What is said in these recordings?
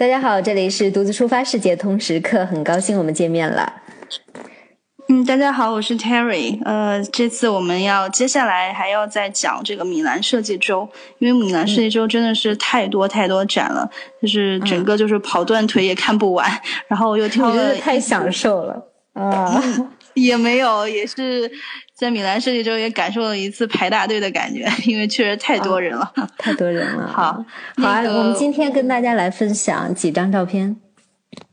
大家好，这里是独自出发世界通时刻，很高兴我们见面了。嗯，大家好，我是 Terry。呃，这次我们要接下来还要再讲这个米兰设计周，因为米兰设计周真的是太多太多展了，就是整个就是跑断腿也看不完。然后又挑了，太享受了啊！也没有，也是在米兰设计周也感受了一次排大队的感觉，因为确实太多人了，太多人了。好，好啊，我们今天跟大家来分享几张照片。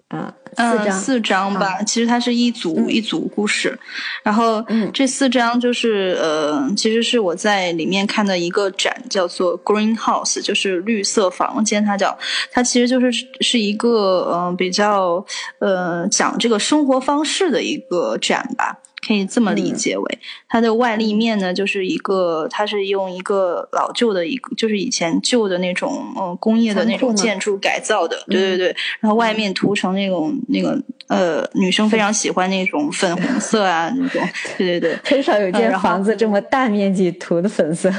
啊，四张四张吧，其实它是一组一组故事，然后这四张就是呃，其实是我在里面看的一个展，叫做 Greenhouse，就是绿色房间，它叫它其实就是是一个嗯比较呃讲这个生活方式的一个展吧。可以这么理解为，它的外立面呢，就是一个，它是用一个老旧的一个，就是以前旧的那种，嗯，工业的那种建筑改造的，对对对，然后外面涂成那种那个。呃，女生非常喜欢那种粉红色啊，那种，对对对，很少有间房子这么大面积涂的粉色。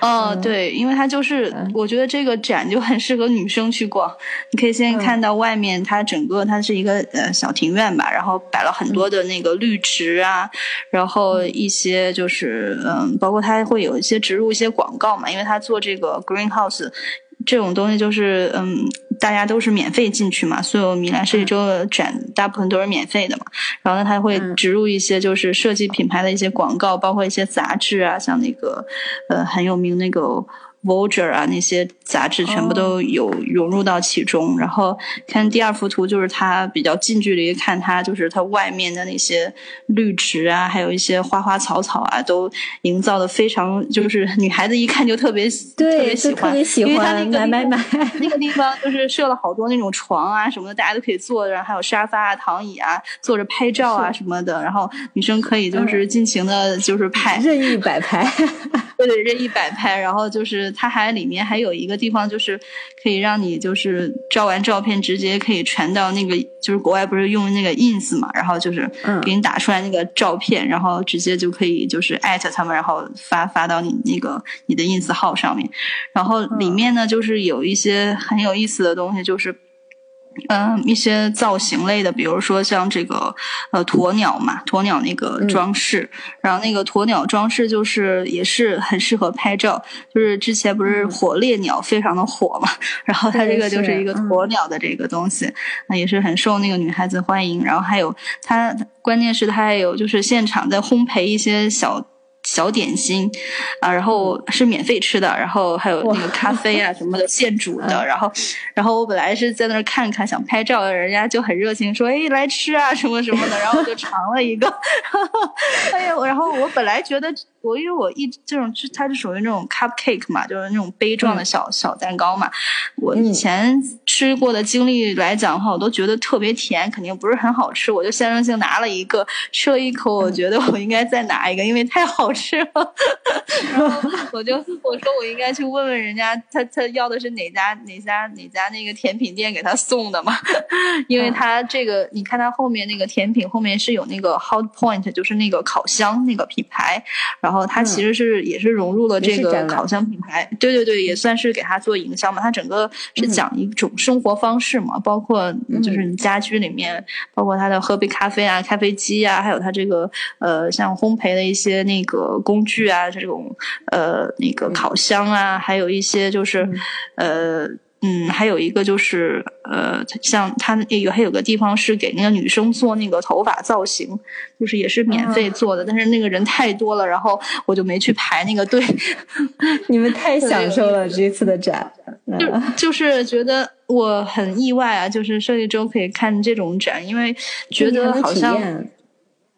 哦，对，因为它就是，我觉得这个展就很适合女生去逛。你可以先看到外面，它整个它是一个呃小庭院吧，然后摆了很多的那个绿植啊，然后一些就是嗯，包括它会有一些植入一些广告嘛，因为它做这个 greenhouse 这种东西就是嗯。大家都是免费进去嘛，所有米兰设计周的展大部分都是免费的嘛。然后呢，他会植入一些就是设计品牌的一些广告，包括一些杂志啊，像那个呃很有名那个。Vogue 啊，那些杂志全部都有融入到其中。然后看第二幅图，就是它比较近距离看它，就是它外面的那些绿植啊，还有一些花花草草啊，都营造的非常，就是 女孩子一看就特别特别喜欢，因为它那个买买买那个地方就是设了好多那种床啊什么的，大家都可以坐，然后还有沙发啊、躺椅啊，坐着拍照啊什么的。然后女生可以就是尽情的，就是拍任意摆拍，对对，任意摆拍。然后就是。它还里面还有一个地方，就是可以让你就是照完照片直接可以传到那个，就是国外不是用那个 ins 嘛，然后就是给你打出来那个照片，然后直接就可以就是艾特他们，然后发发到你那个你的 ins 号上面。然后里面呢，就是有一些很有意思的东西，就是。嗯，一些造型类的，比如说像这个呃鸵鸟嘛，鸵鸟那个装饰，然后那个鸵鸟装饰就是也是很适合拍照，就是之前不是火烈鸟非常的火嘛，然后它这个就是一个鸵鸟的这个东西，那也是很受那个女孩子欢迎。然后还有它，关键是它还有就是现场在烘焙一些小。小点心啊，然后是免费吃的，然后还有那个咖啡啊 什么的现煮的，然后，然后我本来是在那儿看看想拍照，人家就很热情说，哎，来吃啊什么什么的，然后我就尝了一个，哎呀，然后我本来觉得。我因为我一这种是它是属于那种 cupcake 嘛，就是那种杯状的小小蛋糕嘛。我以前吃过的经历来讲的话，我都觉得特别甜，肯定不是很好吃。我就象征性拿了一个，吃了一口，我觉得我应该再拿一个，因为太好吃了。然后我就我说我应该去问问人家，他他要的是哪家哪家哪家那个甜品店给他送的嘛？因为他这个你看他后面那个甜品后面是有那个 hot point，就是那个烤箱那个品牌，然后。然后它其实是也是融入了这个烤箱品牌，对对对，也算是给它做营销嘛。它整个是讲一种生活方式嘛，包括就是你家居里面，包括它的喝杯咖啡啊、咖啡机啊，还有它这个呃像烘焙的一些那个工具啊，这种呃那个烤箱啊，还有一些就是呃。嗯，还有一个就是，呃，像他有还有个地方是给那个女生做那个头发造型，就是也是免费做的，但是那个人太多了，然后我就没去排那个队。你们太享受了这次的展，就就是觉得我很意外啊，就是设计周可以看这种展，因为觉得好像。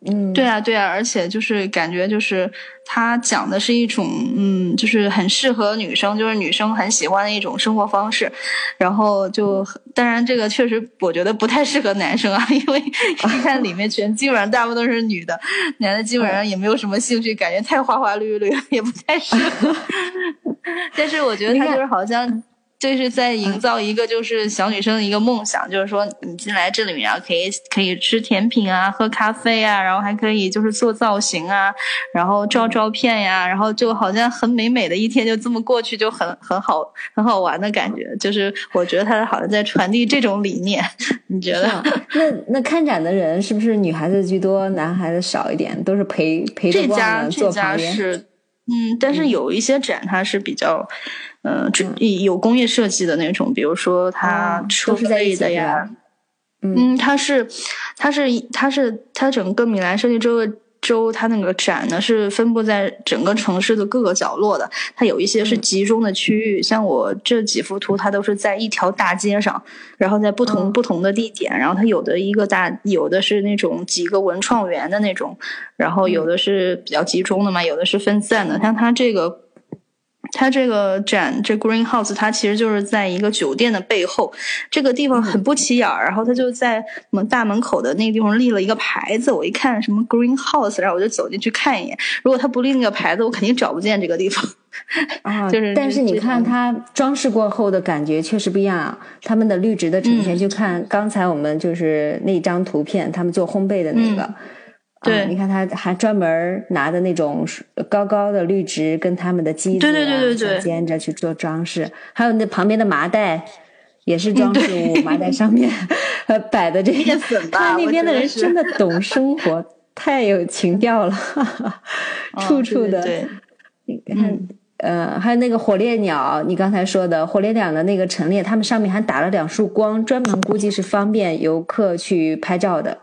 嗯，对啊，对啊，而且就是感觉就是他讲的是一种，嗯，就是很适合女生，就是女生很喜欢的一种生活方式。然后就当然这个确实我觉得不太适合男生啊，因为一看里面全基本上大部分都是女的，男的基本上也没有什么兴趣，感觉太花花绿绿，也不太适合。但是我觉得他就是好像。这是在营造一个就是小女生的一个梦想，就是说你进来这里面然后，可以可以吃甜品啊，喝咖啡啊，然后还可以就是做造型啊，然后照照片呀，然后就好像很美美的一天就这么过去，就很很好很好玩的感觉。就是我觉得他好像在传递这种理念，你觉得？那那看展的人是不是女孩子居多，男孩子少一点？都是陪陪着逛的，坐旁边。是，嗯，但是有一些展它是比较。嗯，就有工业设计的那种，比如说它车类的呀，嗯，它是，它是，它是，它整个米兰设计周周，它那个展呢是分布在整个城市的各个角落的，它有一些是集中的区域，像我这几幅图，它都是在一条大街上，然后在不同不同的地点，然后它有的一个大，有的是那种几个文创园的那种，然后有的是比较集中的嘛，有的是分散的，像它这个。它这个展，这 Green House，它其实就是在一个酒店的背后，这个地方很不起眼儿。然后它就在我们大门口的那个地方立了一个牌子，我一看什么 Green House，然后我就走进去看一眼。如果它不立那个牌子，我肯定找不见这个地方。啊，就是，但是你看它装饰过后的感觉确实不一样。他们的绿植的呈现，就看刚才我们就是那张图片，他们做烘焙的那个。对，你看他还专门拿的那种高高的绿植，跟他们的机子啊兼着去做装饰，还有那旁边的麻袋也是装饰物，麻袋上面呃摆的这些。看那边的人真的懂生活，太有情调了，处处的。你看，呃，还有那个火烈鸟，你刚才说的火烈鸟的那个陈列，他们上面还打了两束光，专门估计是方便游客去拍照的。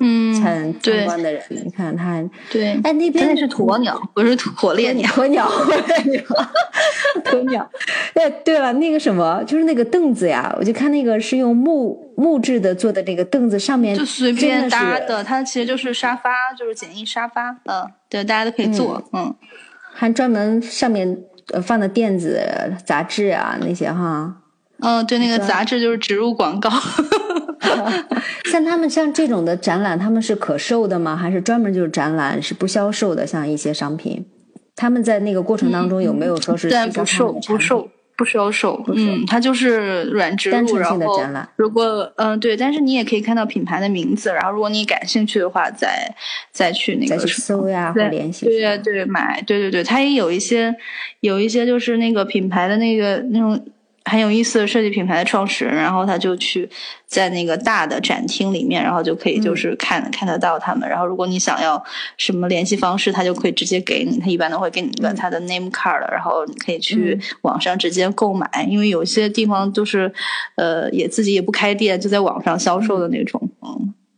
嗯，参参观的人，你看他，对，哎，那边那是鸵鸟，不是火烈鸟，鸵鸟，鸵鸟，鸵鸟。哎，对了，那个什么，就是那个凳子呀，我就看那个是用木木质的做的，那个凳子上面就随便搭的，它其实就是沙发，就是简易沙发，嗯，对，大家都可以坐，嗯，还专门上面放的垫子、杂志啊那些哈，嗯，对，那个杂志就是植入广告。像他们像这种的展览，他们是可售的吗？还是专门就是展览是不销售的？像一些商品，他们在那个过程当中有没有说是不售不售不销售？嗯，它就是软植入，然后如果嗯对，但是你也可以看到品牌的名字，然后如果你感兴趣的话，再再去那个搜呀或联系。对对对，买对对对，它也有一些有一些就是那个品牌的那个那种。很有意思的设计品牌的创始人，然后他就去在那个大的展厅里面，然后就可以就是看看得到他们。然后如果你想要什么联系方式，他就可以直接给你。他一般都会给你一个他的 name card，然后你可以去网上直接购买。因为有些地方就是呃也自己也不开店，就在网上销售的那种，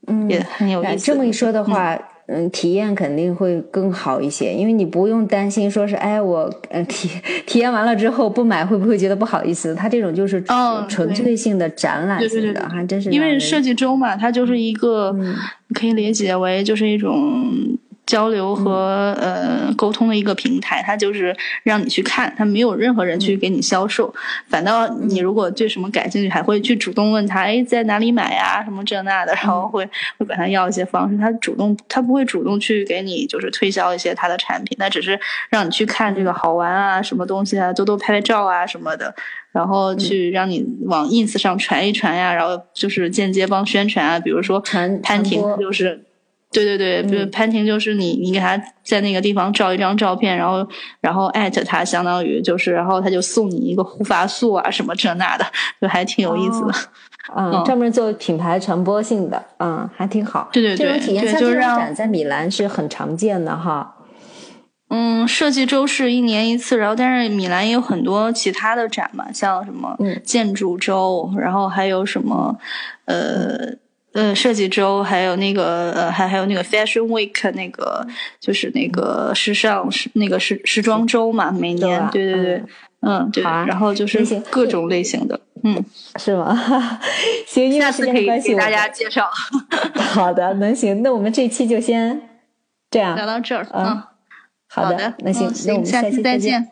嗯，也很有意思。这么一说的话。嗯，体验肯定会更好一些，因为你不用担心说是，哎，我呃体体验完了之后不买会不会觉得不好意思？它这种就是纯粹性的展览性的，还真是因为设计周嘛，它就是一个可以理解为就是一种。交流和呃沟通的一个平台，它就是让你去看，它没有任何人去给你销售，反倒你如果对什么感兴趣，还会去主动问他，哎，在哪里买呀，什么这那的，然后会会管他要一些方式，他主动他不会主动去给你就是推销一些他的产品，他只是让你去看这个好玩啊，什么东西啊，多多拍拍照啊什么的，然后去让你往 ins 上传一传呀，然后就是间接帮宣传啊，比如说潘婷就是。对对对，比如潘婷就是你，你给他在那个地方照一张照片，然后然后艾特他，相当于就是，然后他就送你一个护发素啊什么这那的，就还挺有意思的。嗯，专门做品牌传播性的，嗯，还挺好。对对对，这种体验像这种展在米兰是很常见的哈。嗯，设计周是一年一次，然后但是米兰也有很多其他的展嘛，像什么建筑周，然后还有什么呃。呃，设计周还有那个呃，还还有那个 Fashion Week，那个就是那个时尚时那个时时装周嘛，每年对对对，嗯对，然后就是各种类型的，嗯，是吗？行，下次可以给大家介绍。好的，能行，那我们这期就先这样聊到这儿，嗯，好的，那行，那我们下期再见。